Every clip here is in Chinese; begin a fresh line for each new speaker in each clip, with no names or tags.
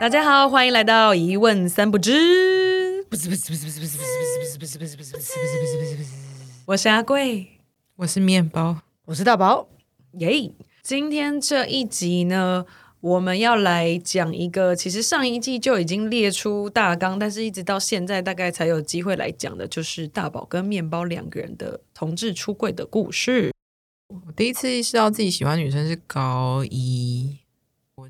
大家好，欢迎来到一问三不知。不是不是不是不是不是不是不是不是不是不是不是不是不是不是不是，我是阿贵，
我是面包，
我是大宝。
耶！今天这一集呢，我们要来讲一个，其实上一季就已经列出大纲，但是一直到现在大概才有机会来讲的，就是大宝跟面包两个人的同志出柜的故事。
我第一次意识到自己喜欢女生是高一，我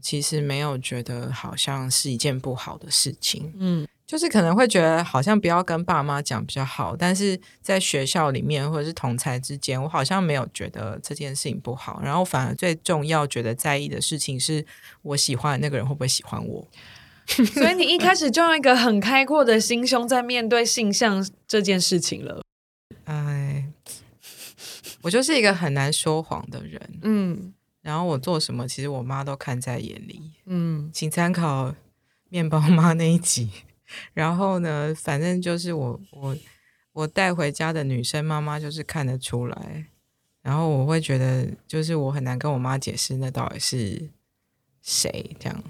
其实没有觉得好像是一件不好的事情，
嗯，
就是可能会觉得好像不要跟爸妈讲比较好，但是在学校里面或者是同才之间，我好像没有觉得这件事情不好，然后反而最重要觉得在意的事情是我喜欢的那个人会不会喜欢我。
所以你一开始就用一个很开阔的心胸在面对性向这件事情了。
哎，我就是一个很难说谎的人，
嗯
然后我做什么，其实我妈都看在眼里。
嗯
请参考面包妈那一集。然后呢，反正就是我我我带回家的女生妈妈就是看得出来，然后我会觉得就是我很难跟我妈解释那到底是谁这样。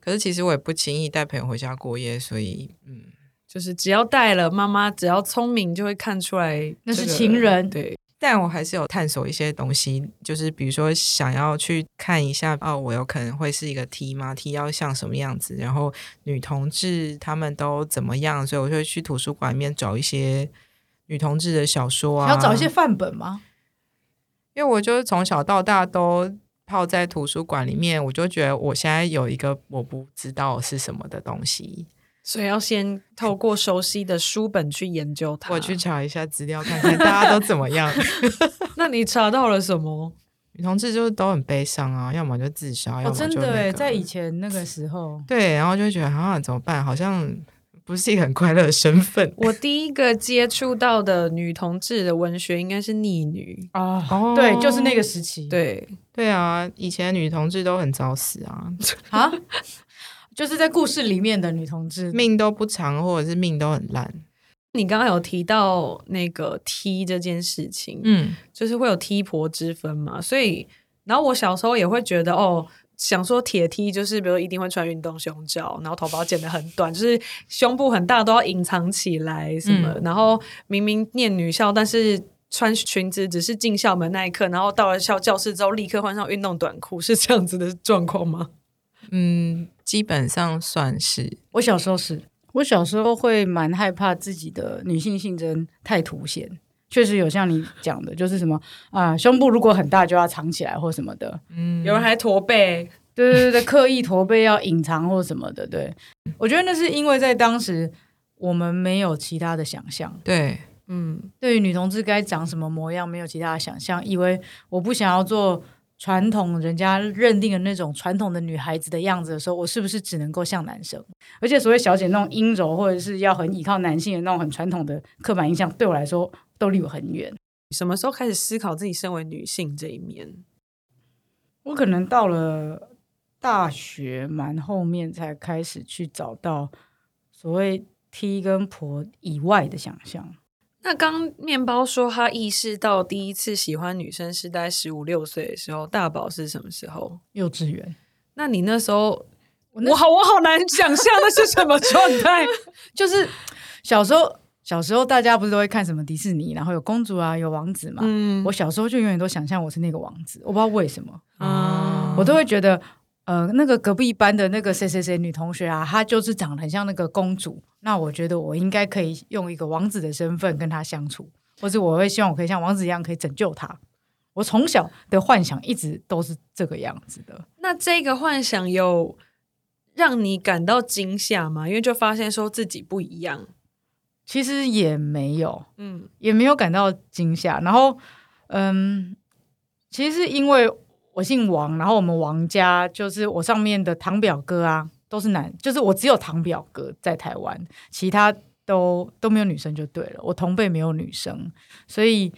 可是其实我也不轻易带朋友回家过夜，所以嗯，
就是只要带了，妈妈只要聪明就会看出来
那是情人
对，
但我还是有探索一些东西，就是比如说想要去看一下，哦，我有可能会是一个 T 吗？T 要像什么样子？然后女同志他们都怎么样？所以我就会去图书馆里面找一些女同志的小说啊，
要找一些范本吗？
因为我就是从小到大都泡在图书馆里面，我就觉得我现在有一个我不知道是什么的东西，
所以要先透过熟悉的书本去研究它。
我去，查一下资料，看看大家都怎么样。
那你查到了什么？
女同志就是都很悲伤啊，要么就自杀，要
哦，
么
真的哎，
就那个
在以前那个时候，
对，然后就会觉得啊，怎么办？好像不是一个很快乐的身份。
我第一个接触到的女同志的文学应该是《逆女
啊，
哦
对，就是那个时期，》，
对，
对啊，以前女同志都很早死啊，
啊，就是在故事里面的女同志，
命都不长，或者是命都很烂。
你刚刚有提到那个 T 这件事情，
嗯，
就是会有 T 婆之分嘛，所以，然后我小时候也会觉得哦。想说铁 T 就是，比如一定会穿运动胸罩，然后头发剪得很短，就是胸部很大都要隐藏起来什么。然后明明念女校，但是穿裙子只是进校门那一刻，然后到了校教室之后立刻换上运动短裤，是这样子的状况吗？
嗯，基本上算是。
我小时候是，我小时候会蛮害怕自己的女性性征太凸显。确实有像你讲的，就是什么啊，胸部如果很大就要藏起来或什么的，
嗯，
有人还驼背，
对对对对，刻意驼背要隐藏或什么的。对，我觉得那是因为在当时我们没有其他的想象，
对，
嗯，
对于女同志该长什么模样没有其他的想象，以为我不想要做传统人家认定的那种传统的女孩子的样子的时候，我是不是只能够像男生？而且所谓小姐那种阴柔或者是要很依靠男性的那种很传统的刻板印象，对我来说都离我很远。
什么时候开始思考自己身为女性这一面？
我可能到了大学蛮后面才开始去找到所谓 T 跟婆以外的想象。
那刚面包说他意识到第一次喜欢女生是在十五六岁的时候，大宝是什么时候？
幼稚园，
那你那时候，
我
我好我好难想象那是什么 状态。
就是小时候，小时候大家不是都会看什么迪士尼，然后有公主啊，有王子嘛。
嗯
我小时候就永远都想象我是那个王子，我不知道为什么，
啊
我都会觉得，呃，那个隔壁班的那个谁谁谁女同学啊，她就是长得很像那个公主，那我觉得我应该可以用一个王子的身份跟她相处，或者我会希望我可以像王子一样可以拯救她。我从小的幻想一直都是这个样子的。
那这个幻想有让你感到惊吓吗？因为就发现说自己不一样。
其实也没有，
嗯
也没有感到惊吓。然后，嗯，其实是因为我姓王，然后我们王家就是我上面的堂表哥啊，都是男，就是我只有堂表哥在台湾，其他都都没有女生就对了。我同辈没有女生，所以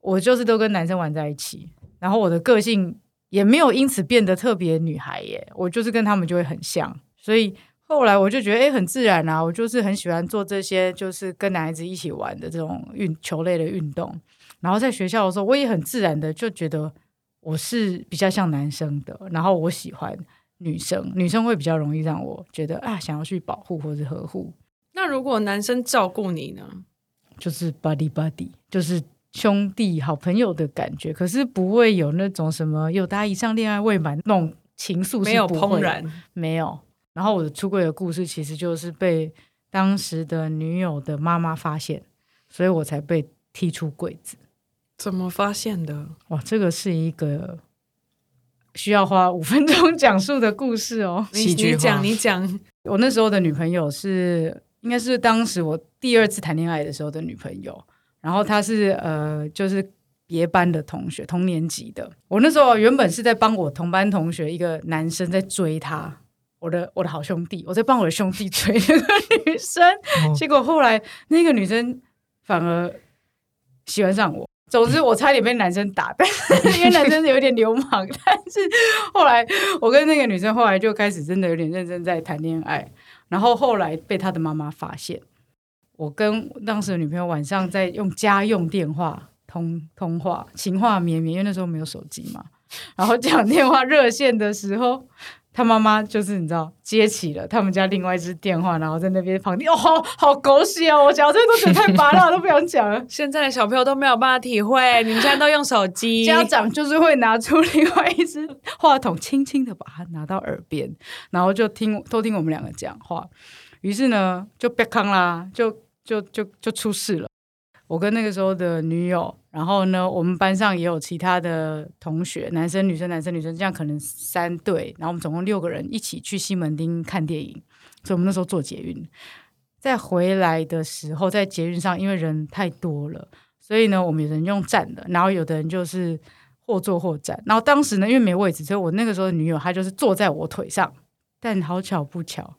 我就是都跟男生玩在一起。然后我的个性也没有因此变得特别女孩耶，我就是跟他们就会很像，所以。后来我就觉得，哎，很自然啊，我就是很喜欢做这些，就是跟男孩子一起玩的这种运球类的运动。然后在学校的时候，我也很自然的就觉得我是比较像男生的，然后我喜欢女生，女生会比较容易让我觉得啊，想要去保护或者呵护，
那如果男生照顾你呢？
就是 buddy buddy，就是兄弟好朋友的感觉，可是不会有那种什么有达以上恋爱未满那种情愫，
没有怦然，
没有。然后我的出柜的故事其实就是被当时的女友的妈妈发现，所以我才被踢出柜子。
怎么发现的？
哇，这个是一个需要花五分钟讲述的故事哦。
你你讲，你讲，
我那时候的女朋友是，应该是当时我第二次谈恋爱的时候的女朋友，然后她是呃，就是别班的同学，同年级的。我那时候原本是在帮我同班同学一个男生在追她，我的我的好兄弟，我在帮我的兄弟追那个女生，
哦
结果后来那个女生反而喜欢上我。总之，我差点被男生打，但是 因为男生有点流氓，但是后来我跟那个女生后来就开始真的有点认真在谈恋爱，然后后来被他的妈妈发现，我跟当时的女朋友晚上在用家用电话通通话，情话绵绵，因为那时候没有手机嘛，然后讲电话热线的时候。他妈妈就是你知道接起了他们家另外一只电话，然后在那边旁听，哦，好好狗血哦！我讲这个都觉得太拔辣，都不想讲了。
现在的小朋友都没有办法体会，你们现在都用手机，
家长就是会拿出另外一只 话筒，轻轻的把它拿到耳边，然后就听偷听我们两个讲话。于是呢，就别康啦，就就就就出事了。我跟那个时候的女友，然后呢，我们班上也有其他的同学，男生、女生、男生、女生，这样可能三对，然后我们总共六个人一起去西门町看电影，所以我们那时候坐捷运。在回来的时候，在捷运上，因为人太多了，所以呢，我们有人用站的，然后有的人就是或坐或站。然后当时呢，因为没位置，所以我那个时候的女友她就是坐在我腿上。但好巧不巧，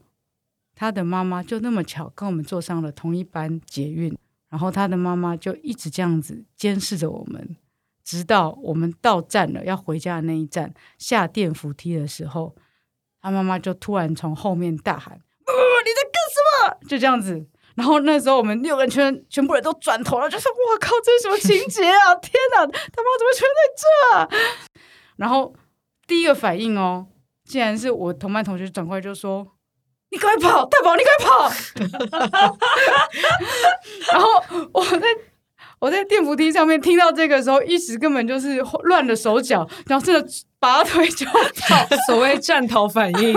她的妈妈就那么巧跟我们坐上了同一班捷运，然后他的妈妈就一直这样子监视着我们，直到我们到站了要回家的那一站下电扶梯的时候，他妈妈就突然从后面大喊：“不、你在干什么？”就这样子。然后那时候我们六个人全全部人都转头了，就说：“哇靠，这是什么情节啊？天哪，他妈怎么全在这？”然后第一个反应哦，竟然是我同班同学转过来就说：“你赶快跑，大宝，你赶快跑！” 然后我在我在电扶梯上面听到这个时候，一时根本就是乱了手脚，然后真的拔腿就跑。
所谓战逃反应，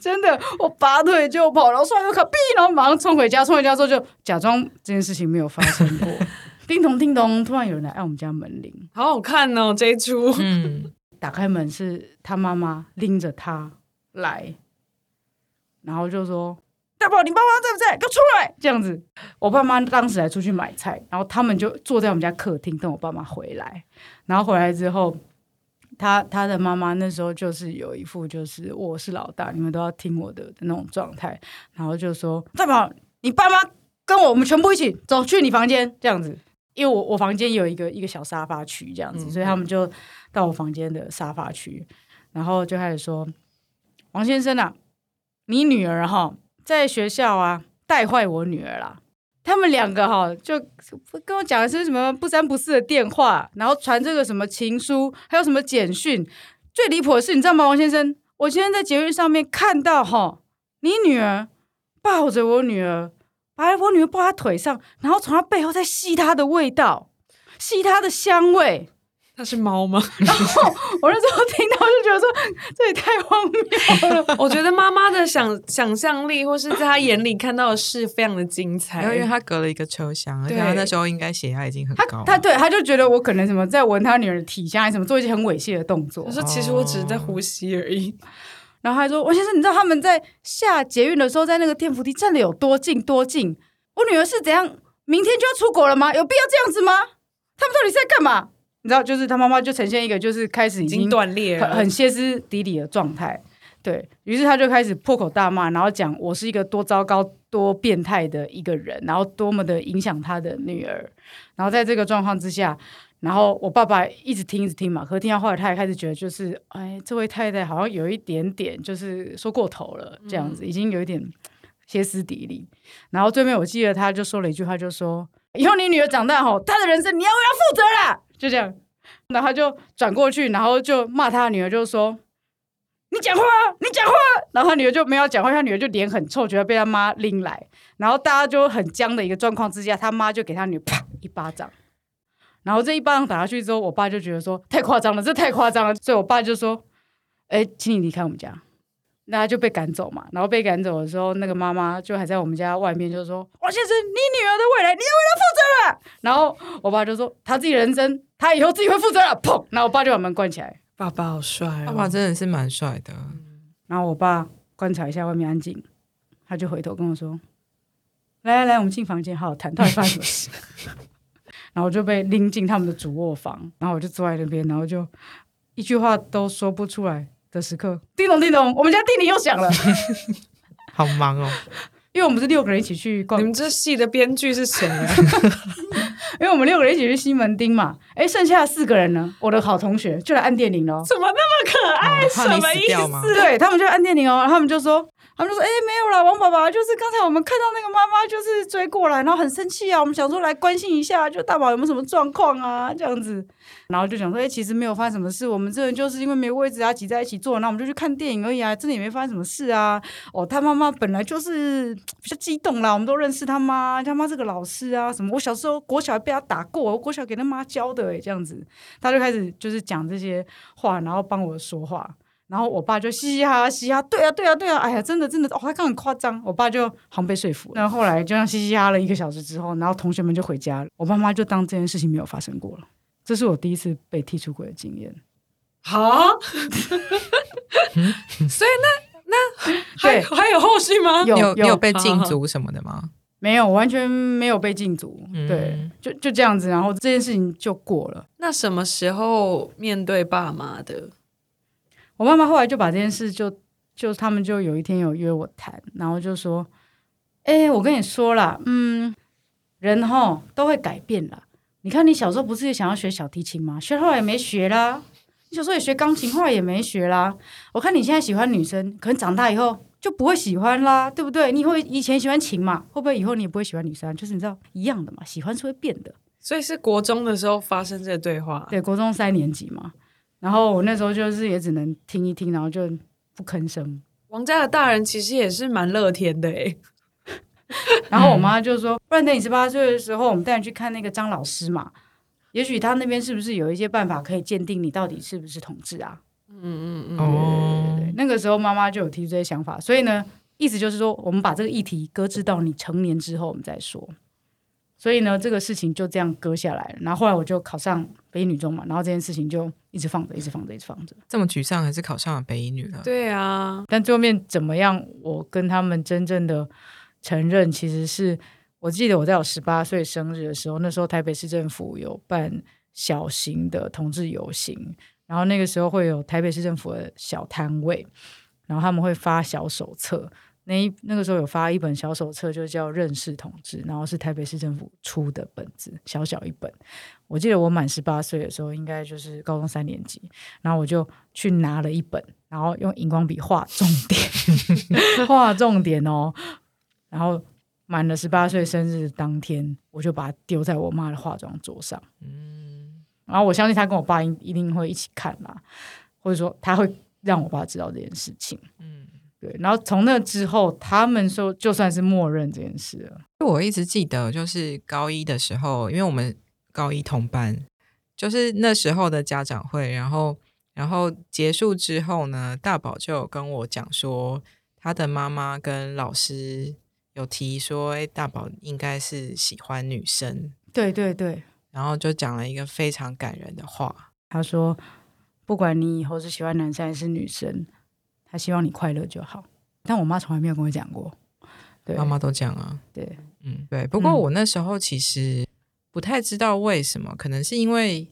真的，我拔腿就跑，然后刷个卡，哔，然后马上冲回家。冲回家之后就假装这件事情没有发生过。叮咚叮咚，突然有人来按我们家门铃，
好好看哦，这一出。
嗯，
打开门是他妈妈拎着他来，然后就说：“大宝，你爸妈在不在？给我出来！”这样子，我爸妈当时还出去买菜，然后他们就坐在我们家客厅等我爸妈回来。然后回来之后，他他的妈妈那时候就是有一副就是我是老大，你们都要听我的那种状态，然后就说：“大宝，你爸妈跟我，我们全部一起走去你房间。”这样子。因为我我房间有一个一个小沙发区这样子，所以他们就到我房间的沙发区，然后就开始说：“王先生啊，你女儿哈在学校啊带坏我女儿啦。”他们两个哈就跟我讲的是什么不三不四的电话，然后传这个什么情书，还有什么简讯。最离谱的是，你知道吗，王先生？我今天在捷运上面看到哈，你女儿抱着我女儿，把我女儿抱她腿上，然后从她背后再吸她的味道，吸她的香味。
那是猫吗？
然后我那时候听到就觉得说，这也太荒谬了。
我觉得妈妈的想想象力，或是在她眼里看到的事，非常的精彩。
因为她隔了一个车厢，而且他那时候应该血压已经很高了，
他对她就觉得我可能什么在闻她女儿的体香，还是什么做一些很猥亵的动作
我。说其实我只是在呼吸而已。
然后还说：“王先生，你知道他们在下捷运的时候，在那个电扶梯站的有多近多近？我女儿是怎样？明天就要出国了吗？有必要这样子吗？他们到底是在干嘛？你知道，就是他妈妈就呈现一个就是开始已
已经
经
断裂了，
很很歇斯底里的状态。对于是，他就开始破口大骂，然后讲我是一个多糟糕、多变态的一个人，然后多么的影响他的女儿。然后在这个状况之下，然后我爸爸一直听一直听嘛，可是听到后来，他也开始觉得就是，哎，这位太太好像有一点点就是说过头了，这样子、已经有一点歇斯底里。然后最后我记得他就说了一句话，就说以后你女儿长大后，她的人生你要为她负责啦，就这样。然后他就转过去，然后就骂他女儿，就说：“你讲话，你讲话。然后他女儿就没有讲话，他女儿就脸很臭，觉得被他妈拎来。然后大家就很僵的一个状况之下，他妈就给他女儿啪一巴掌。然后这一巴掌打下去之后，我爸就觉得说太夸张了，这太夸张了，所以我爸就说：“哎，请你离开我们家。”那他就被赶走嘛。然后被赶走的时候，那个妈妈就还在我们家外面，就说：“王先生，你女儿的未来你要为她负责了。”然后我爸就说：“他自己人生，他以后自己会负责了。”砰！然后我爸就把门关起来。
爸爸好帅哦！
爸爸真的是蛮帅的。
然后我爸观察一下外面安静，他就回头跟我说：“来来来，我们进房间好好谈，到底发生什么事？” 然后我就被拎进他们的主卧房，然后我就坐在那边，然后就一句话都说不出来的时刻，叮咚叮咚，我们家叮铃又响了，
好忙哦。
因为我们是六个人一起去逛
你，们这戏的编剧是谁啊？
因为我们六个人一起去西门町嘛，哎，剩下的四个人呢，我的好同学就来按电铃了哦，
怎么那么可爱？什么意？思？
对他们就按电铃哦，然后他们就说，他们就说，哎、没有啦，王爸爸，就是刚才我们看到那个妈妈就是追过来，然后很生气啊，我们想说来关心一下，就大宝有没有什么状况啊，这样子，然后就想说，哎、其实没有发生什么事，我们这人就是因为没位置啊，挤在一起坐，那我们就去看电影而已啊，真的也没发生什么事啊。哦，他妈妈本来就是比较激动啦，我们都认识他妈，他妈是个老师啊，什么，我小时候国小被他打过，我国小给他妈教的、哎，这样子，他就开始就是讲这些话，然后帮我说话。然后我爸就嘻嘻哈哈嘻哈，对啊对啊对啊，哎呀，真的真的，哦，他刚很夸张，我爸就好像被说服了。然后后来就这样嘻嘻哈哈了一个小时之后，然后同学们就回家了，我爸妈就当这件事情没有发生过了。这是我第一次被踢出轨的经验。
好，所以那那还还有后续吗？
有
有有被禁足什么的吗？
没有，完全没有被禁足，
嗯
对，就就这样子，然后这件事情就过了。
那什么时候面对爸妈的？
我妈妈后来就把这件事就就他们就有一天有约我谈，然后就说：“哎、我跟你说啦，嗯，人哈都会改变啦。你看你小时候不是也想要学小提琴吗？学后来也没学啦。你小时候也学钢琴，后来也没学啦。我看你现在喜欢女生，可能长大以后就不会喜欢啦，对不对？你会以前喜欢琴嘛，会不会以后你也不会喜欢女生啊？就是你知道一样的嘛，喜欢是会变的。
所以是国中的时候发生这个对话。
对，国中三年级嘛，然后我那时候就是也只能听一听，然后就不吭声。
王家的大人其实也是蛮乐天的诶。
然后我妈就说：“不然等你十八岁的时候，我们带你去看那个张老师嘛，也许他那边是不是有一些办法可以鉴定你到底是不是同志啊
嗯嗯嗯，
哦，
对？”那个时候妈妈就有提出这些想法，所以呢，意思就是说，我们把这个议题搁置到你成年之后我们再说。所以呢，这个事情就这样搁下来了。然后后来我就考上北一女中嘛，然后这件事情就一直放着，一直放着，一直放着。
这么沮丧，还是考上了北一女了。
对啊，
但最后面怎么样，我跟他们真正的承认，其实是我记得我在我十八岁生日的时候，那时候台北市政府有办小型的同志游行，然后那个时候会有台北市政府的小摊位，然后他们会发小手册。那一那个时候有发一本小手册，就叫《认识同志》，然后是台北市政府出的本子，小小一本。我记得我满十八岁的时候，应该就是高中三年级，然后我就去拿了一本，然后用荧光笔画重点，画重点哦。然后满了十八岁生日当天，我就把它丢在我妈的化妆桌上。嗯，然后我相信她跟我爸一一定会一起看啦，或者说他会让我爸知道这件事情。嗯，对。然后从那之后，他们说就算是默认这件事了。
我一直记得，就是高一的时候，因为我们高一同班，就是那时候的家长会，然后然后结束之后呢，大宝就有跟我讲说，他的妈妈跟老师有提说，哎，大宝应该是喜欢女生，
对对对，
然后就讲了一个非常感人的话。
他说不管你以后是喜欢男生还是女生，他希望你快乐就好。但我妈从来没有跟我讲过。对，
妈妈都讲啊，
对，
嗯，对。不过我那时候其实不太知道为什么，可能是因为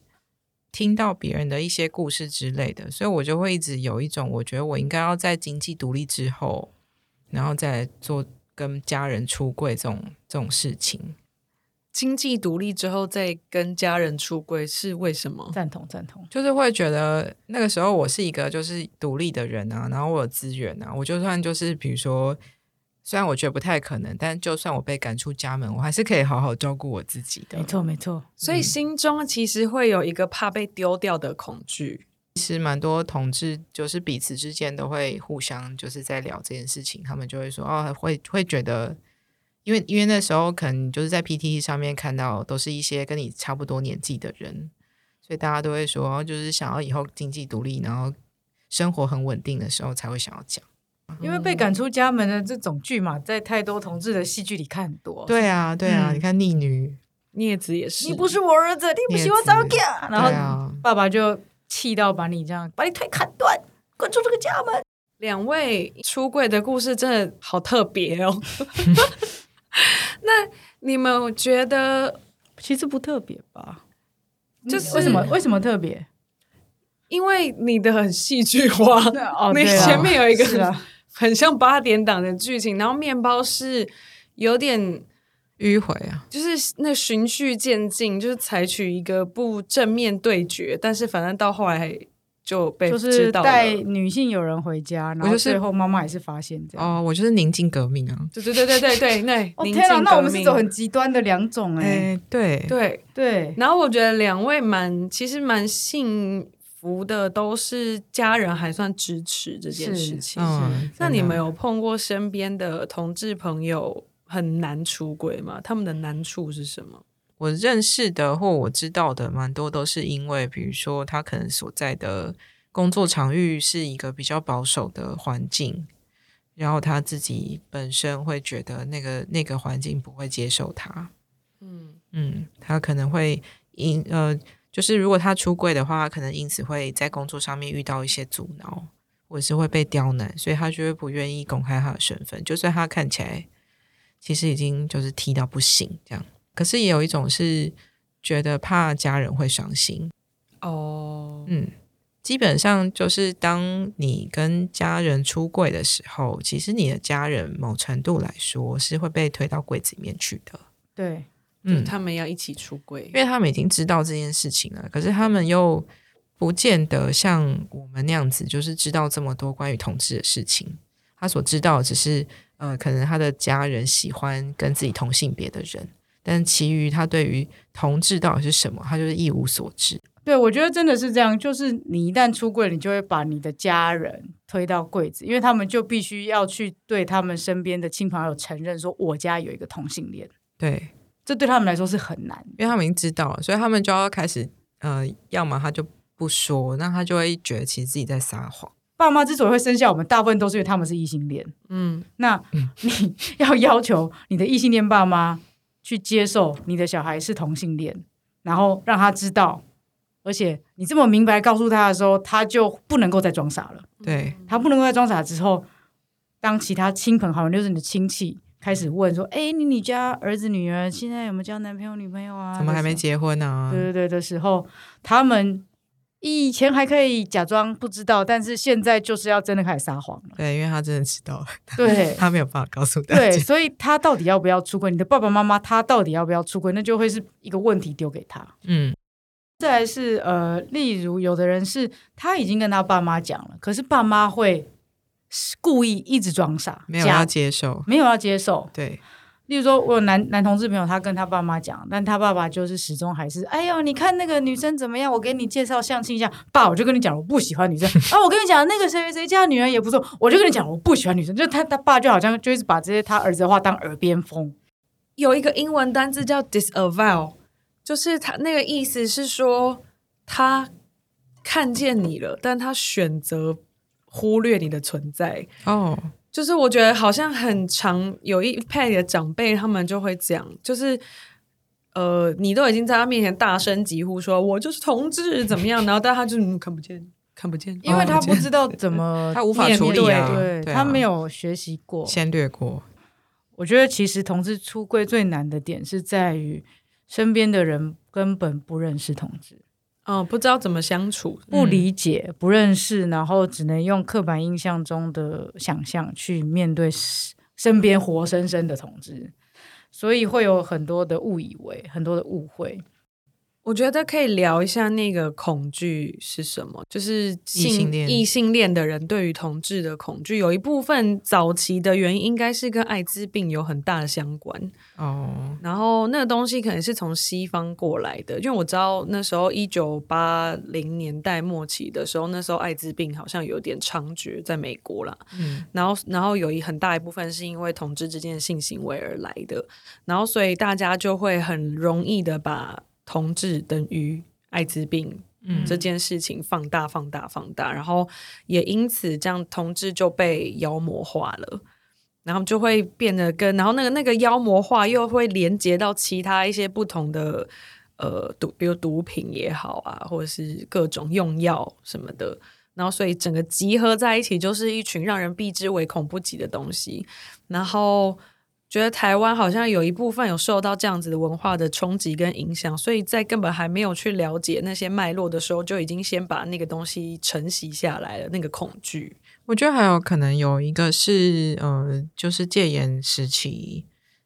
听到别人的一些故事之类的，所以我就会一直有一种，我觉得我应该要在经济独立之后，然后再做跟家人出柜这种这种事情。
经济独立之后再跟家人出柜是为什么？
赞同赞同。
就是会觉得那个时候我是一个就是独立的人啊，然后我有资源啊，我就算就是比如说，虽然我觉得不太可能，但就算我被赶出家门，我还是可以好好照顾我自己的。
没错没错，
所以心中其实会有一个怕被丢掉的恐惧。
其实蛮多同志就是彼此之间都会互相就是在聊这件事情，他们就会说哦，会会觉得，因为因为那时候可能就是在 PTT 上面看到都是一些跟你差不多年纪的人，所以大家都会说，哦就是想要以后经济独立，然后生活很稳定的时候才会想要讲。
因为被赶出家门的这种剧嘛，在太多同志的戏剧里看很多。
对啊，对啊，
嗯
你看逆女，
镊子也是，
你不是我儿子，你不喜欢早嫁，然后爸爸就气到把你这样把你腿砍断，滚出这个家门。
两位出柜的故事真的好特别哦。那你们觉得，
其实不特别吧？
就是
为什么？为什么特别？
因为你的很戏剧化，
哦，
你前面有一个很像八点档的剧情，然后面包是有点
迂回啊，
就是那循序渐进，就是采取一个不正面对决，但是反正到后来就被
就是
知道
带女性友人回家，然后
就是
最后妈妈也是发现这样。
哦，我就是宁静革命啊，
对对对对对对那，
哦天啊，那我们是走很极端的两种哎、
哎，对，
对。
对，
然后我觉得两位蛮其实蛮幸福的，都是家人还算支持这件事情。
嗯，
那你们有碰过身边的同志朋友很难出轨吗？他们的难处是什么？
我认识的或我知道的蛮多都是因为，比如说他可能所在的工作场域是一个比较保守的环境，然后他自己本身会觉得那个那个环境不会接受他，
嗯
嗯，他可能会因呃，就是如果他出柜的话，他可能因此会在工作上面遇到一些阻挠，或者是会被刁难，所以他就会不愿意公开他的身份，就算他看起来其实已经就是踢到不行这样。可是也有一种是觉得怕家人会伤心，
哦，
嗯，基本上就是当你跟家人出柜的时候，其实你的家人某程度来说是会被推到柜子里面去的，
对，
嗯，
他们要一起出柜。
因，为他们已经知道这件事情了，可是他们又不见得像我们那样子，就是知道这么多关于同志的事情。他所知道只是，呃，可能他的家人喜欢跟自己同性别的人，但其余他对于同志到底是什么，他就是一无所知。
对，我觉得真的是这样，就是你一旦出柜，你就会把你的家人推到柜子，因为他们就必须要去对他们身边的亲朋好友承认说，我家有一个同性恋，
对，
这对他们来说是很难。
因为他们已经知道了，所以他们就要开始，呃，要么他就不说，那他就会觉得其实自己在撒谎。
爸妈之所以会生下我们，大部分都是因为他们是异性恋。
嗯，
那你 要要求你的异性恋爸妈去接受你的小孩是同性恋，然后让他知道，而且你这么明白告诉他的时候，他就不能够再装傻了。
对，
他不能够再装傻之后，当其他亲朋好友，就是你的亲戚开始问说：“哎，你你家儿子女儿现在有没有交男朋友女朋友啊？
怎么还没结婚啊？
对对对的时候，他们以前还可以假装不知道，但是现在就是要真的开始撒谎了。
对，因为他真的知道了，
对
他没有办法告诉大
对，所以他到底要不要出轨？你的爸爸妈妈他到底要不要出轨？那就会是一个问题丢给他。
嗯，
再来是呃，例如有的人是他已经跟他爸妈讲了，可是爸妈会故意一直装傻，
没有要接受。
没有要接受。
对，
例如说，我有男男同志朋友，他跟他爸妈讲，但他爸爸就是始终还是，哎呦，你看那个女生怎么样？我给你介绍相亲一下。爸，我就跟你讲，我不喜欢女生啊。我跟你讲，那个谁谁谁家女儿也不错，我就跟你讲，我不喜欢女生。就他他爸就好像就一直把这些他儿子的话当耳边风。
有一个英文单字叫 disavow，就是他那个意思是说他看见你了，但他选择忽略你的存在。
哦，
就是我觉得好像很常有一派的长辈，他们就会讲，就是呃，你都已经在他面前大声疾呼说“我就是同志”怎么样，然后但他就、嗯、看不见，看不见，
因为他
哦
不知道 怎么
他无法
面
处理啊
对他没有学习过。
先略过。
我觉得其实同志出柜最难的点是在于身边的人根本不认识同志。
嗯，不知道怎么相处，
不理解、不认识，然后只能用刻板印象中的想象去面对身身边活生生的同志，所以会有很多的误以为，很多的误会。
我觉得可以聊一下那个恐惧是什么，就是
异性恋
异性恋的人对于同志的恐惧，有一部分早期的原因应该是跟艾滋病有很大的相关。
哦，
然后那个东西可能是从西方过来的，因为我知道那时候一九八零年代末期的时候，那时候艾滋病好像有点猖獗在美国啦。
嗯
然后，然后有一很大一部分是因为同志之间的性行为而来的，然后所以大家就会很容易的把同志等于艾滋病
嗯
这件事情放大、放大、放大，然后也因此这样同志就被妖魔化了。然后就会变得跟，然后那个那个妖魔化又会连接到其他一些不同的呃毒，比如毒品也好啊，或者是各种用药什么的，然后所以整个集合在一起，就是一群让人避之唯恐不及的东西。然后觉得台湾好像有一部分有受到这样子的文化的冲击跟影响，所以在根本还没有去了解那些脉络的时候，就已经先把那个东西承袭下来了，那个恐惧。
我觉得还有可能有一个是，呃，就是戒严时期，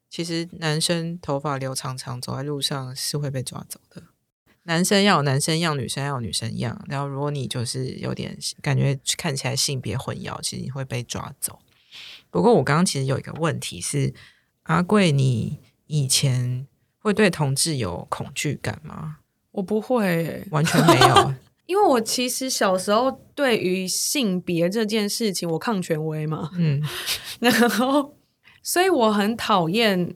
其实男生头发留长长走在路上是会被抓走的。男生要有男生样，女生要有女生样。然后如果你就是有点感觉看起来性别混淆，其实你会被抓走。不过我刚刚其实有一个问题是，阿贵，你以前会对同志有恐惧感吗？
我不会欸、
完全没有。
因为我其实小时候对于性别这件事情，我抗权威嘛，
嗯
然后所以我很讨厌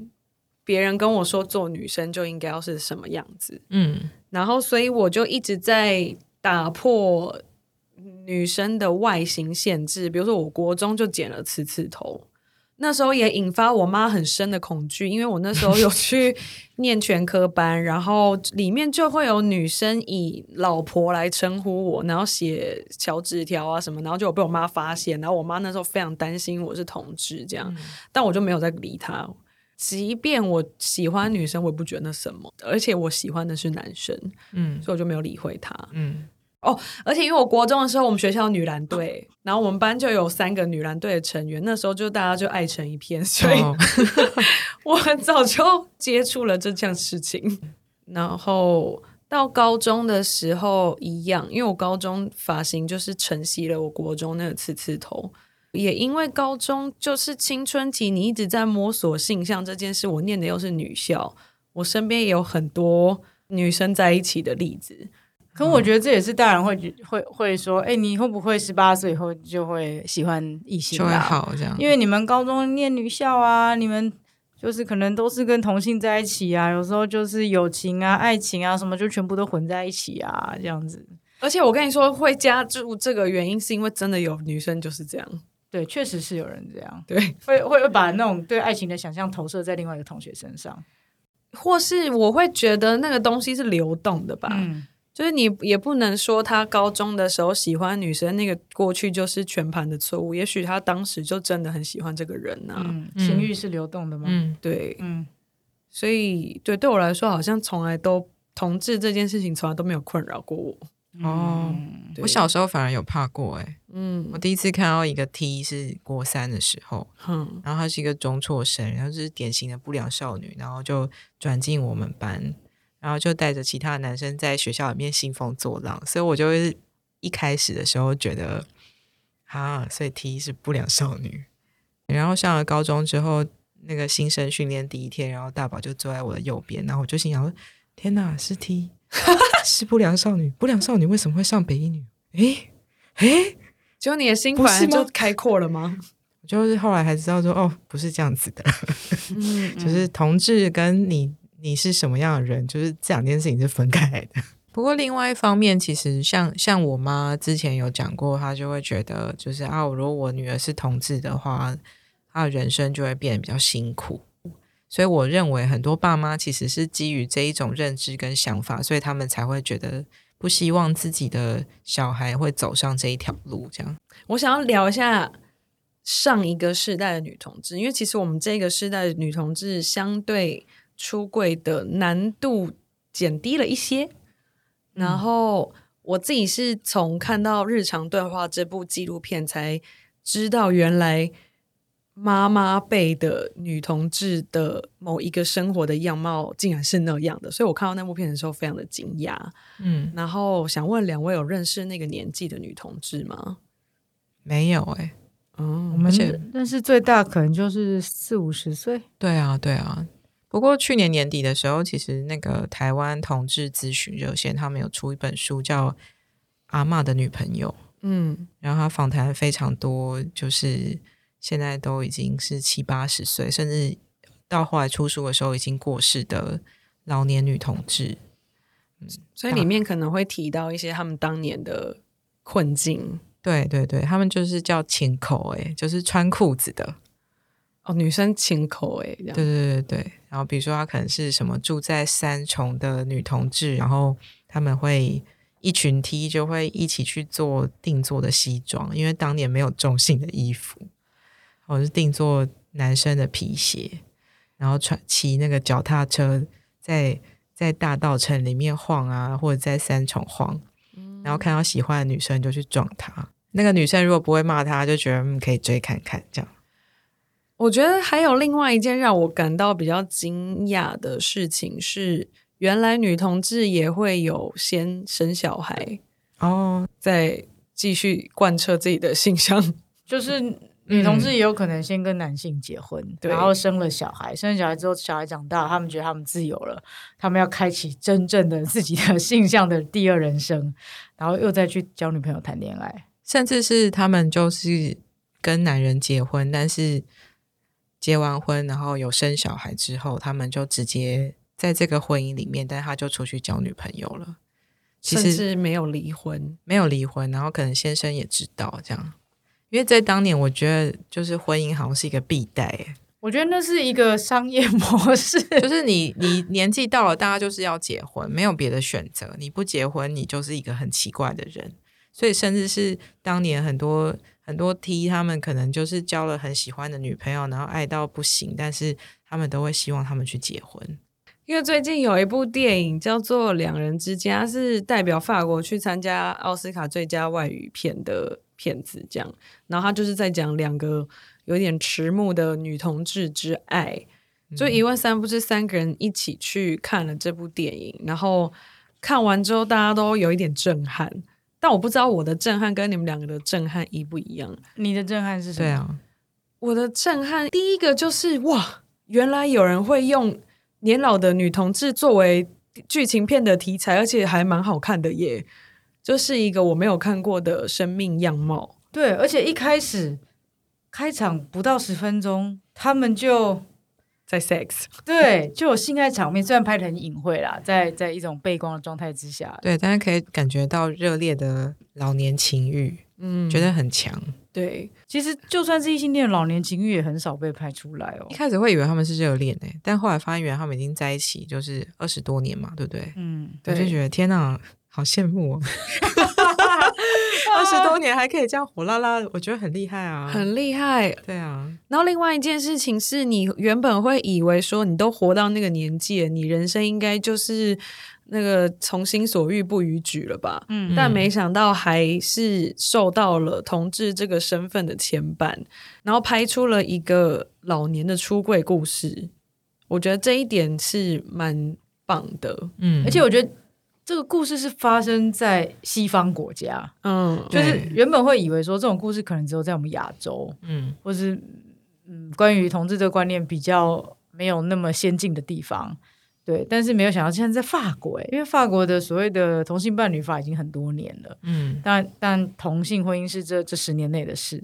别人跟我说做女生就应该要是什么样子，
嗯
然后所以我就一直在打破女生的外形限制，比如说我国中就剪了刺刺头。那时候也引发我妈很深的恐惧，因为我那时候有去 念全科班，然后里面就会有女生以老婆来称呼我，然后写小纸条啊什么，然后就有被我妈发现，然后我妈那时候非常担心我是同志这样，但我就没有再理她。即便我喜欢女生，我也不觉得那什么，而且我喜欢的是男生，
嗯
所以我就没有理会她。
嗯
而且因为我国中的时候，我们学校女篮队，然后我们班就有三个女篮队的成员，那时候就大家就爱成一片，所以
哦
我很早就接触了这件事情。然后到高中的时候一样，因为我高中发型就是承袭了我国中那个刺刺头。也因为高中就是青春期，你一直在摸索性向这件事。我念的又是女校，我身边也有很多女生在一起的例子。
可我觉得这也是大人会觉会会说，哎、你会不会十八岁以后就会喜欢异性
就会？好这样。
因为你们高中念女校啊，你们就是可能都是跟同性在一起啊，有时候就是友情啊、爱情啊什么，就全部都混在一起啊，这样子。
而且我跟你说，会加注这个原因是因为真的有女生就是这样。
对，确实是有人这样，
对，
会会会把那种对爱情的想象投射在另外一个同学身上。
或是我会觉得那个东西是流动的吧，
嗯，
就是你也不能说他高中的时候喜欢女生，那个过去就是全盘的错误。也许他当时就真的很喜欢这个人呐、
嗯，情欲是流动的吗？
嗯，
对，
嗯，
所以对对我来说，好像从来都同志这件事情从来都没有困扰过我。
哦我小时候反而有怕过哎、
嗯
我第一次看到一个 T 是国三的时候，
哼，
然后她是一个中辍生，然后就是典型的不良少女，然后就转进我们班，然后就带着其他的男生在学校里面兴风作浪，所以我就会一开始的时候觉得啊，所以 T 是不良少女。然后上了高中之后，那个新生训练第一天，然后大宝就坐在我的右边，然后我就心想说：天哪，是 T，是不良少女，不良少女为什么会上北一女？诶诶，
结果你的心
不是
就开阔了吗？
我就是后来才知道说，哦，不是这样子的，
嗯，
就是同志跟你你是什么样的人，就是这两件事情是分开来的。不过另外一方面，其实像像我妈之前有讲过，她就会觉得，就是啊，如果我女儿是同志的话，她的人生就会变得比较辛苦。所以我认为很多爸妈其实是基于这一种认知跟想法，所以他们才会觉得不希望自己的小孩会走上这一条路。这样，
我想要聊一下上一个世代的女同志，因为其实我们这个世代的女同志相对出柜的难度减低了一些。然后我自己是从看到《日常对话》这部纪录片才知道，原来妈妈辈的女同志的某一个生活的样貌竟然是那样的，所以我看到那部片的时候非常的惊讶。
嗯，
然后想问两位有认识那个年纪的女同志吗？
没有哎、
嗯
我们
而且
认识最大可能就是四五十岁，
对啊，对啊。不过去年年底的时候，其实那个台湾同志咨询热线他们有出一本书叫《阿妈的女朋友》，
嗯
然后他访谈非常多，就是现在都已经是七八十岁，甚至到后来出书的时候已经过世的老年女同志。
嗯所以里面可能会提到一些他们当年的困境。
对对对，他们就是叫情口，诶，就是穿裤子的。
哦，女生亲口哎，这样
对对对对，然后比如说她可能是什么住在三重的女同志，然后他们会一群 T 就会一起去做定做的西装，因为当年没有中性的衣服，或者是定做男生的皮鞋，然后穿骑那个脚踏车在在大道城里面晃啊，或者在三重晃，然后看到喜欢的女生就去撞她。那个女生如果不会骂他，就觉得嗯可以追看看这样。
我觉得还有另外一件让我感到比较惊讶的事情是，原来女同志也会有先生小孩，
哦，
再继续贯彻自己的性向。
就是女同志也有可能先跟男性结婚，
对
然后生了小孩，生了小孩之后，小孩长大，他们觉得他们自由了，他们要开启真正的自己的性向的第二人生，然后又再去交女朋友谈恋爱。
甚至是他们就是跟男人结婚，但是结完婚然后有生小孩之后，他们就直接在这个婚姻里面，但他就出去交女朋友了。其实
是没有离婚，
没有离婚，然后可能先生也知道这样，因为在当年，我觉得就是婚姻好像是一个必带耶，
我觉得那是一个商业模式，
就是你你年纪到了，大家就是要结婚，没有别的选择。你不结婚，你就是一个很奇怪的人。所以，甚至是当年很多很多 T，他们可能就是交了很喜欢的女朋友，然后爱到不行，但是他们都会希望他们去结婚。
因为最近有一部电影叫做《两人之间》，它是代表法国去参加奥斯卡最佳外语片的片子，这样。然后他就是在讲两个有点迟暮的女同志之爱。就一问三不知，三个人一起去看了这部电影，然后看完之后大家都有一点震撼，但我不知道我的震撼跟你们两个的震撼一不一样。
你的震撼是什么？
对，啊，
我的震撼，第一个就是哇，原来有人会用年老的女同志作为剧情片的题材，而且还蛮好看的耶，就是一个我没有看过的生命样貌。
对，而且一开始开场不到十分钟，他们就
在 sex，
对就有性爱场面，虽然拍的很隐晦啦，在在一种背光的状态之下，
对，但是可以感觉到热烈的老年情欲，
嗯，
觉得很强。
对，
其实就算是异性恋，老年情欲也很少被拍出来哦
一。开始会以为他们是热恋诶，但后来发现原来他们已经在一起就是二十多年嘛，对不对？
嗯，
我就
对
觉得天哪，好羡慕哦！二十多年还可以这样火辣辣，我觉得很厉害啊！
很厉害。
对啊，
然后另外一件事情是你原本会以为说你都活到那个年纪了，你人生应该就是那个从心所欲不逾矩了吧？
嗯
但没想到还是受到了同志这个身份的牵绊，然后拍出了一个老年的出柜故事。我觉得这一点是蛮棒的。
嗯，
而且我觉得这个故事是发生在西方国家，
嗯，
就是原本会以为说这种故事可能只有在我们亚洲，
嗯。
或是嗯，关于同志这个观念比较没有那么先进的地方。对，但是没有想到现在在法国，诶，因为法国的所谓的同性伴侣法已经很多年了，
嗯。
但但同性婚姻是这这十年内的事，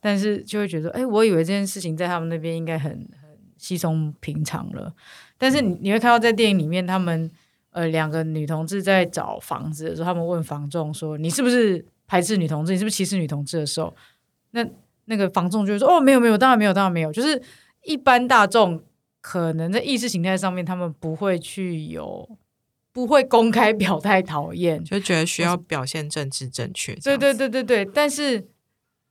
但是就会觉得，哎，我以为这件事情在他们那边应该很很稀松平常了，但是你你会看到在电影里面，他们呃两个女同志在找房子的时候，他们问房仲说，你是不是排斥女同志？你是不是歧视女同志的时候，那那个房仲就会说，哦，没有没有，当然没有，当然没有，就是一般大众可能在意识形态上面，他们不会去有。不会公开 表态讨厌，
就觉得需要表现政治正确。
对对，对对对，但是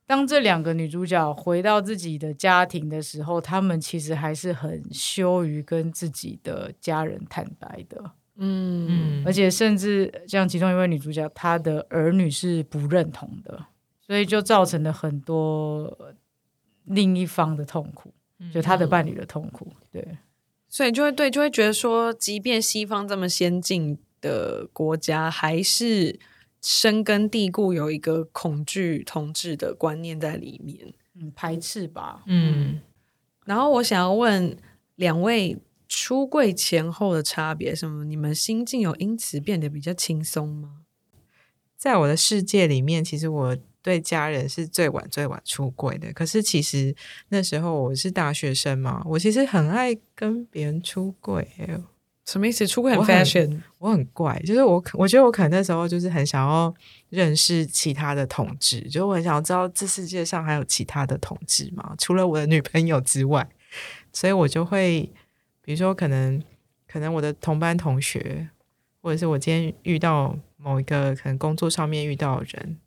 当这两个女主角回到自己的家庭的时候，她们其实还是很羞于跟自己的家人坦白的，
嗯
嗯，
而且甚至像其中一位女主角，她的儿女是不认同的，所以就造成了很多另一方的痛苦，就她的伴侣的痛苦。对，
所以就会对，就会觉得说，即便西方这么先进的国家，还是深根蒂固有一个恐惧统治的观念在里面。
嗯，排斥吧。
嗯，
然后我想要问两位，出柜前后的差别什么？你们心境有因此变得比较轻松吗？
在我的世界里面，其实我对家人是最晚最晚出柜的。可是其实那时候我是大学生嘛，我其实很爱跟别人出柜。
什么意思？出柜很 fashion？
我很怪，就是我我觉得我可能那时候就是很想要认识其他的同志，就是我很想要知道这世界上还有其他的同志嘛，除了我的女朋友之外，所以我就会比如说可能可能我的同班同学，或者是我今天遇到某一个可能工作上面遇到的人，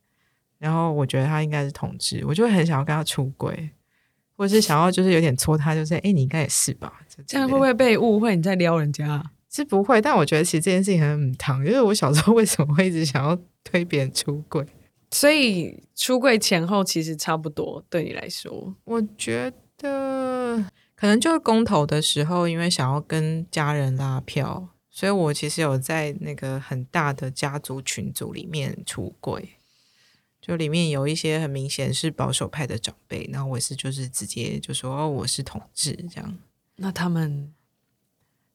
然后我觉得他应该是同志，我就会很想要跟他出轨，或者是想要就是有点戳他，就是哎、诶你应该也是吧？
这样会不会被误会你在撩人家啊？
是不会，但我觉得其实这件事情很母汤，因为我小时候为什么会一直想要推别人出轨？
所以出柜前后其实差不多，对你来说，
我觉得可能就是公投的时候，因为想要跟家人拉票，所以我其实有在那个很大的家族群组里面出柜，就里面有一些很明显是保守派的长辈，然后我是就是直接就说哦我是同志这样，
那他们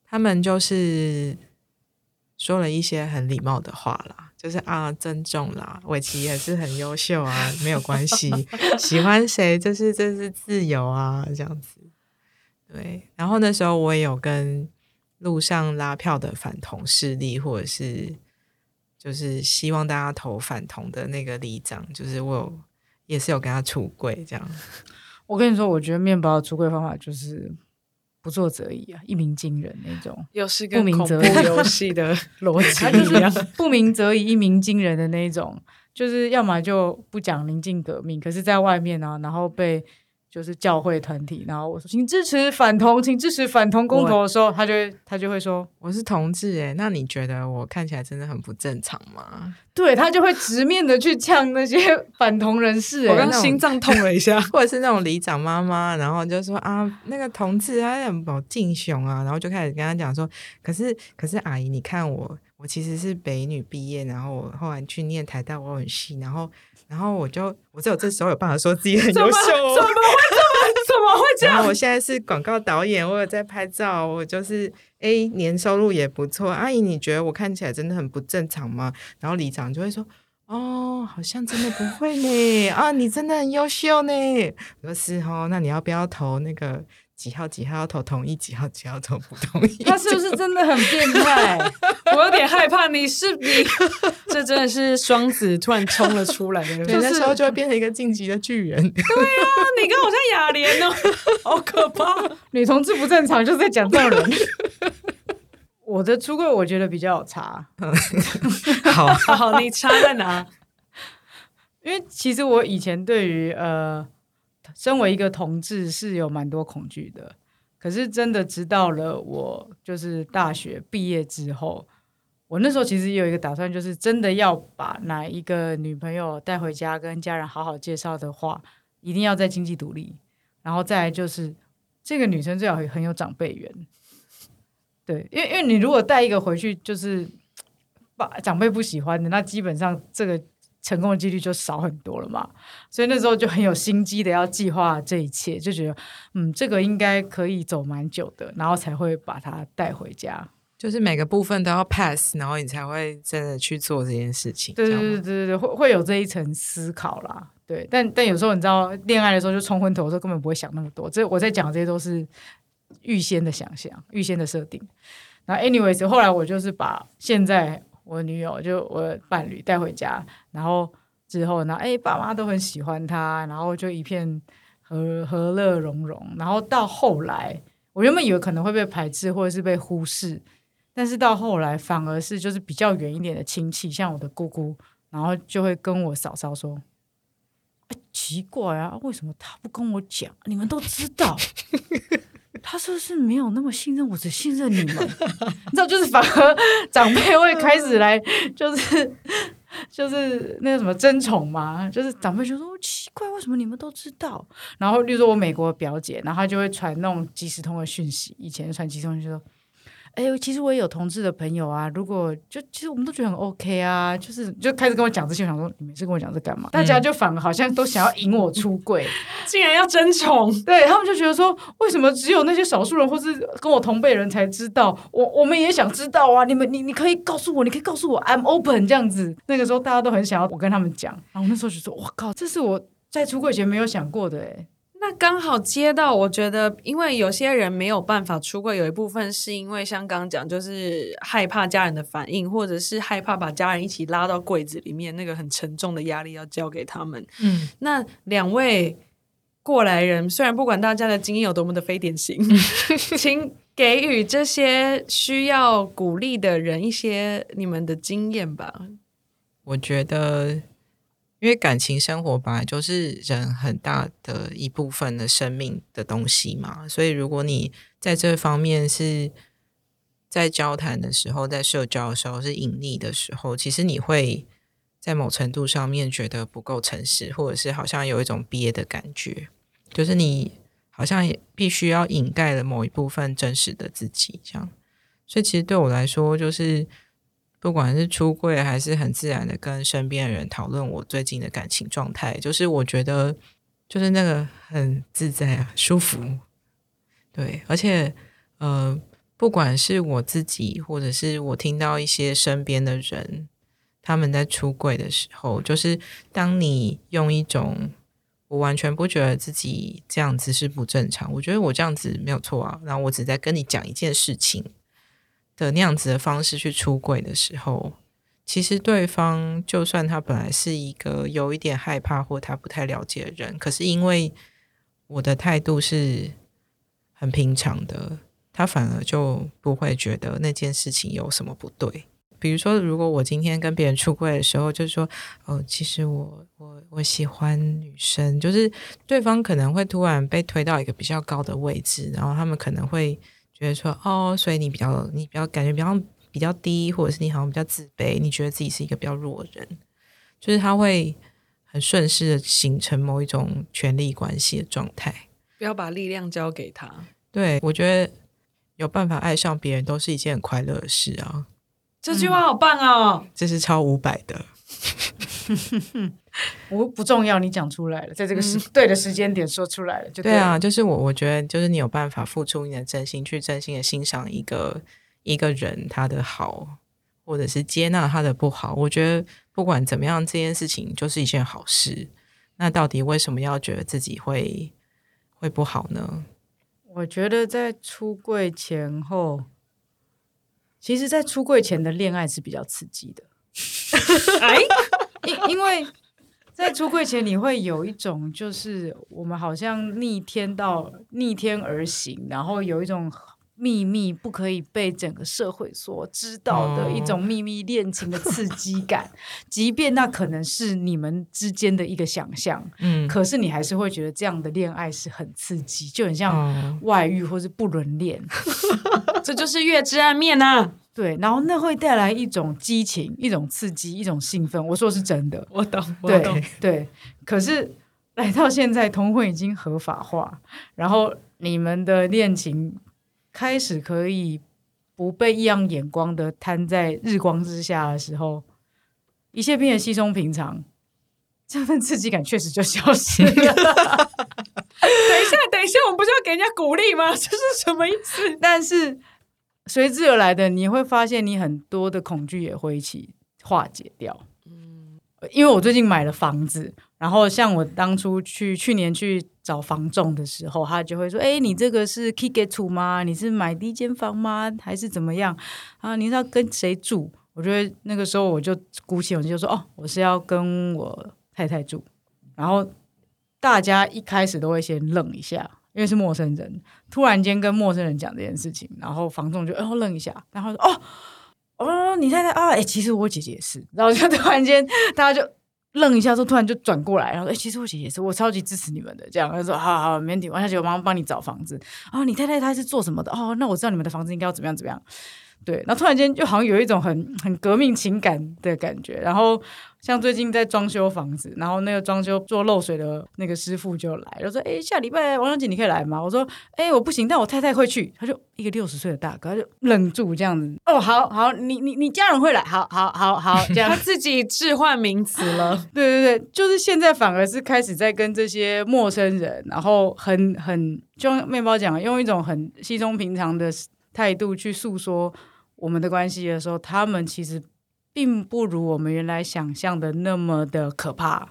他们就是说了一些很礼貌的话啦，就是啊尊重啦，伟奇也是很优秀啊，没有关系，喜欢谁这是这是自由啊，这样子。对，然后那时候我也有跟路上拉票的反同势力，或者是就是希望大家投反同的那个里长，就是我有也是有跟他出柜这样。
我跟你说，我觉得面包的出柜方法就是不做则已啊，一鸣惊人那种。
又是
不
跟恐怖
鸣则
游戏的 逻辑一样。
是 不鸣则已，一鸣惊人的那一种，就是要么就不讲临近革命，可是在外面呢、然后被就是教会团体，然后我说请支持反同，请支持反同公投的时候，他就会他就会说，
我是同志诶，那你觉得我看起来真的很不正常吗？
对他就会直面的去呛那些 反同人士、欸，
我刚心脏痛了一下，
或者是那种里长妈妈，然后就说啊，那个同志他很保敬雄啊，然后就开始跟他讲说，可是可是阿姨，你看我，我其实是北女毕业，然后我后来去念台大我很系，然后然后我就我只有这时候有办法说自己很优秀哦。
怎么会这么怎么会这样？
然后我现在是广告导演，我有在拍照，我就是诶年收入也不错。阿姨，你觉得我看起来真的很不正常吗？然后里长就会说。哦，好像真的不会呢。啊，你真的很优秀呢。我说是哦，那你要不要投那个几号几号要投同意，几号几号投不同意？
他是不是真的很变态？
我有点害怕，你是你，这真的是双子突然冲了出来的，
对，
就是
那时候就会变成一个晋级的巨人。
你跟我像雅莲哦，好可怕。
女同志不正常，就是在讲这种人。我的出柜我觉得比较有差，
好，
好，你差在哪？
因为其实我以前对于呃，身为一个同志是有蛮多恐惧的。可是真的直到了我就是大学毕业之后，我那时候其实也有一个打算，就是真的要把哪一个女朋友带回家跟家人好好介绍的话，一定要在经济独立，然后再来就是这个女生最好很有长辈缘。对，因为因为你如果带一个回去，就是把长辈不喜欢的，那基本上这个成功的几率就少很多了嘛。所以那时候就很有心机的要计划这一切，就觉得嗯，这个应该可以走蛮久的，然后才会把它带回家。
就是每个部分都要 pass，然后你才会真的去做这件事情。
对对对对对，会会有这一层思考啦。对，但但有时候你知道，恋爱的时候就冲昏头的时候，根本不会想那么多。这我在讲这些都是预先的想象、预先的设定。然后，anyways，后来我就是把现在我女友，就我伴侣带回家，然后之后呢，哎，爸妈都很喜欢他，然后就一片和和乐融融。然后到后来，我原本以为可能会被排斥或者是被忽视，但是到后来反而是就是比较远一点的亲戚，像我的姑姑，然后就会跟我嫂嫂说：“哎，奇怪啊，为什么他不跟我讲？你们都知道。” 他是不是没有那么信任我，只信任你们？你知道，就是反而 长辈会开始来，就是就是那个什么争宠嘛，就是长辈就说奇怪，为什么你们都知道？然后，例如说我美国的表姐，然后她就会传那种即时通的讯息，以前传即时通就说。哎，其实我也有同志的朋友啊。如果就其实我们都觉得很 OK 啊，就是就开始跟我讲这些，我想说你每次跟我讲这干嘛？大家就反而好像都想要引我出柜，
竟然要争宠，
对他们就觉得说，为什么只有那些少数人或是跟我同辈人才知道？我我们也想知道啊！你们你你可以告诉我，你可以告诉我，I'm open 这样子。那个时候大家都很想要我跟他们讲，然后那时候就说，我靠，这是我在出柜前没有想过的哎。
那刚好接到，我觉得，因为有些人没有办法出柜，有一部分是因为像刚讲，就是害怕家人的反应，或者是害怕把家人一起拉到柜子里面，那个很沉重的压力要交给他们。嗯，那两位过来人，虽然不管大家的经验有多么的非典型，请给予这些需要鼓励的人一些你们的经验吧。
我觉得。因为感情生活本来就是人很大的一部分的生命的东西嘛，所以如果你在这方面是在交谈的时候，在社交的时候是隐匿的时候，其实你会在某程度上面觉得不够诚实，或者是好像有一种憋的感觉，就是你好像也必须要掩盖了某一部分真实的自己，这样。所以其实对我来说，就是。不管是出柜还是很自然的跟身边的人讨论我最近的感情状态，就是我觉得就是那个很自在啊，舒服。对，而且呃，不管是我自己，或者是我听到一些身边的人他们在出柜的时候，就是当你用一种我完全不觉得自己这样子是不正常，我觉得我这样子没有错啊，然后我只在跟你讲一件事情。的那样子的方式去出柜的时候，其实对方就算他本来是一个有一点害怕或他不太了解的人，可是因为我的态度是很平常的，他反而就不会觉得那件事情有什么不对。比如说，如果我今天跟别人出柜的时候，就是说，哦，其实我我我喜欢女生，就是对方可能会突然被推到一个比较高的位置，然后他们可能会。觉得说哦，所以你比较你比较感觉比较比较低，或者是你好像比较自卑，你觉得自己是一个比较弱的人，就是他会很顺势的形成某一种权力关系的状态。
不要把力量交给他。
对我觉得有办法爱上别人都是一件很快乐的事啊。
这句话好棒哦！
这是超五百的。
不不重要，你讲出来了，在这个时对的时间点说出来了，就
对啊。就是我，我觉得就是你有办法付出你的真心，去真心的欣赏一个一个人他的好，或者是接纳他的不好。我觉得不管怎么样，这件事情就是一件好事。那到底为什么要觉得自己会会不好呢？
我觉得在出柜前后，其实，在出柜前的恋爱是比较刺激的。哎，因因为在出柜前，你会有一种就是我们好像逆天到逆天而行，然后有一种秘密不可以被整个社会所知道的一种秘密恋情的刺激感，即便那可能是你们之间的一个想象，嗯，可是你还是会觉得这样的恋爱是很刺激，就很像外遇或是不伦恋
这就是月之暗面呐。
对，然后那会带来一种激情、一种刺激、一种兴奋。我说是真的，
我懂，我
懂。对，可是来到现在，同婚已经合法化，然后你们的恋情开始可以不被异样眼光的摊在日光之下的时候，一切变得稀松平常，这份刺激感确实就消失了。等
一下，等一下，我们不是要给人家鼓励吗？这是什么意思？
但是。随之而来的，你会发现你很多的恐惧也会一起化解掉。嗯，因为我最近买了房子，然后像我当初去去年去找房仲的时候，他就会说：“哎，你这个是 key get to 吗？你是买第一间房吗？还是怎么样？啊，你是要跟谁住？”我觉得那个时候我就鼓起勇气就说：“哦，我是要跟我太太住。”然后大家一开始都会先愣一下。因为是陌生人，突然间跟陌生人讲这件事情，然后房仲就哦愣一下，然后说哦哦你太太啊，哎其实我姐姐也是，然后就 突然间大家就愣一下，说突然就转过来，然后说哎其实我姐姐也是，我超级支持你们的，这样他说好好没问题，王小姐我马上帮你找房子哦，你太太她是做什么的？哦，那我知道你们的房子应该要怎么样怎么样。对，然后突然间就好像有一种很很革命情感的感觉，然后像最近在装修房子，然后那个装修做漏水的那个师傅就来，就说：“哎，下礼拜王小姐你可以来吗？”我说：“哎，我不行，但我太太会去。”他就一个六十岁的大哥，他就愣住这样子。哦，好好，你你你家人会来，好好好好，这样
他自己置换名词了。
对对对，就是现在反而是开始在跟这些陌生人，然后很很就像面包讲，用一种很稀松平常的态度去诉说。我们的关系的时候，他们其实并不如我们原来想象的那么的可怕，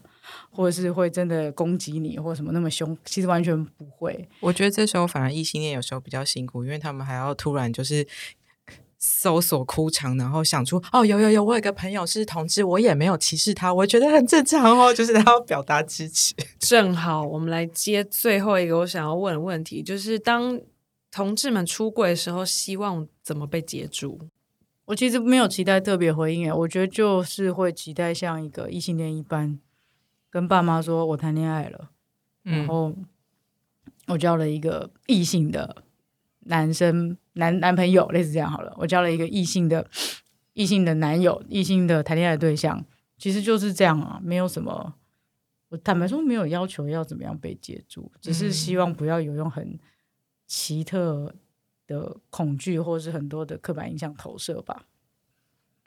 或者是会真的攻击你或什么那么凶，其实完全不会。
我觉得这时候反而异性恋有时候比较辛苦，因为他们还要突然就是搜索哭墙，然后想出哦，有有有，我有个朋友是同志，我也没有歧视他，我觉得很正常哦，就是他要表达支持。
正好我们来接最后一个我想要问的问题，就是当。同志们出柜的时候，希望怎么被接住？
我其实没有期待特别回应诶，我觉得就是会期待像一个异性恋一般，跟爸妈说我谈恋爱了，然后我交了一个异性的男生男男朋友，类似这样好了，我交了一个异性的异性的男友，异性的谈恋爱的对象，其实就是这样啊，没有什么。我坦白说，没有要求要怎么样被接住，只是希望不要有用很。奇特的恐惧，或是很多的刻板印象投射吧。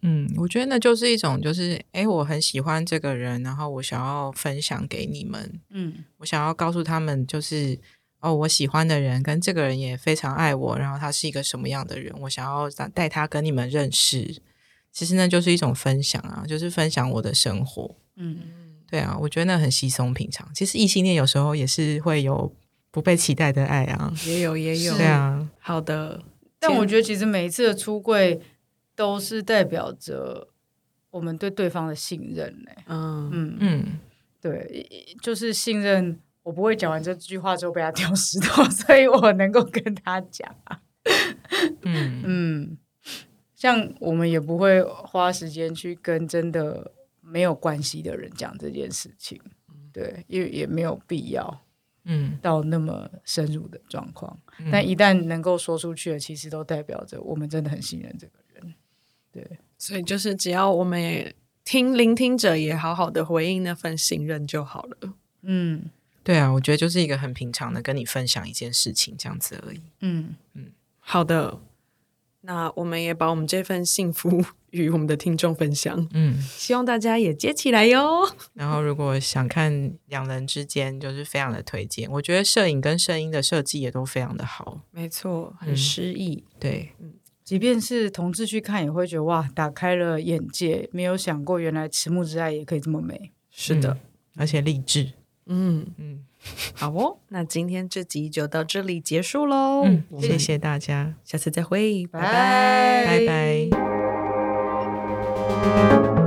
嗯，我觉得那就是一种，就是哎，我很喜欢这个人，然后我想要分享给你们。嗯，我想要告诉他们，就是哦，我喜欢的人跟这个人也非常爱我，然后他是一个什么样的人，我想要带他跟你们认识。其实那就是一种分享啊，就是分享我的生活。嗯，对啊，我觉得那很稀松平常。其实异性恋有时候也是会有。不被期待的爱啊，
也有也有，
对啊，
好的。
但我觉得其实每一次的出柜都是代表着我们对对方的信任呢。嗯嗯嗯，对，就是信任。我不会讲完这句话之后被他丢石头，所以我能够跟他讲啊。嗯 嗯，像我们也不会花时间去跟真的没有关系的人讲这件事情，对，因为也没有必要。嗯，到那么深入的状况，但一旦能够说出去了，其实都代表着我们真的很信任这个人。对，
所以就是只要我们也听聆听者也好好的回应那份信任就好了。
嗯，对啊，我觉得就是一个很平常的跟你分享一件事情这样子而已。
嗯嗯，好的。那我们也把我们这份幸福与我们的听众分享，嗯，希望大家也接起来哟。
然后，如果想看两人之间，就是非常的推荐。我觉得摄影跟声音的设计也都非常的好，
没错，很诗意。
对，
嗯，即便是同志去看，也会觉得哇，打开了眼界，没有想过原来迟暮之爱也可以这么美。
是的，
而且励志。嗯
嗯。好哦，那今天这集就到这里结束喽。
嗯，谢谢大家，
下次再会，
拜拜，
拜拜。thank you